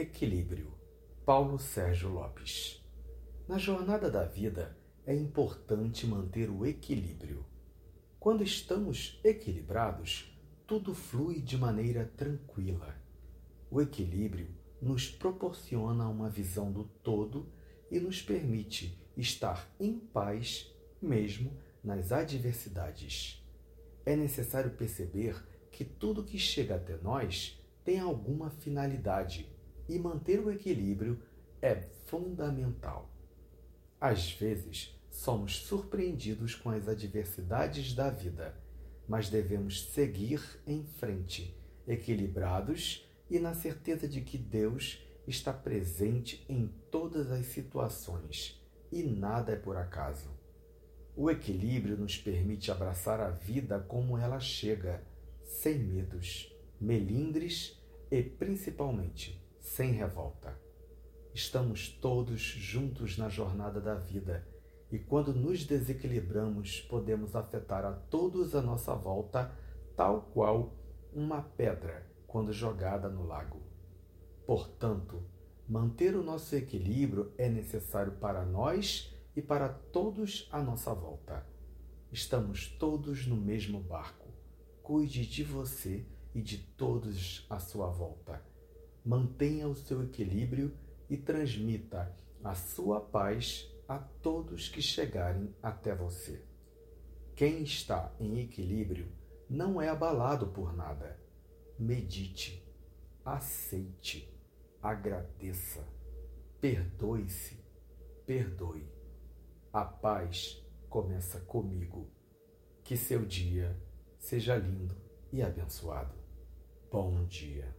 Equilíbrio. Paulo Sérgio Lopes. Na jornada da vida é importante manter o equilíbrio. Quando estamos equilibrados, tudo flui de maneira tranquila. O equilíbrio nos proporciona uma visão do todo e nos permite estar em paz mesmo nas adversidades. É necessário perceber que tudo que chega até nós tem alguma finalidade e manter o equilíbrio é fundamental. Às vezes, somos surpreendidos com as adversidades da vida, mas devemos seguir em frente, equilibrados e na certeza de que Deus está presente em todas as situações e nada é por acaso. O equilíbrio nos permite abraçar a vida como ela chega, sem medos, melindres e, principalmente, sem revolta. Estamos todos juntos na jornada da vida e, quando nos desequilibramos, podemos afetar a todos à nossa volta, tal qual uma pedra quando jogada no lago. Portanto, manter o nosso equilíbrio é necessário para nós e para todos à nossa volta. Estamos todos no mesmo barco. Cuide de você e de todos à sua volta. Mantenha o seu equilíbrio e transmita a sua paz a todos que chegarem até você. Quem está em equilíbrio não é abalado por nada. Medite, aceite, agradeça, perdoe-se, perdoe. A paz começa comigo. Que seu dia seja lindo e abençoado. Bom dia.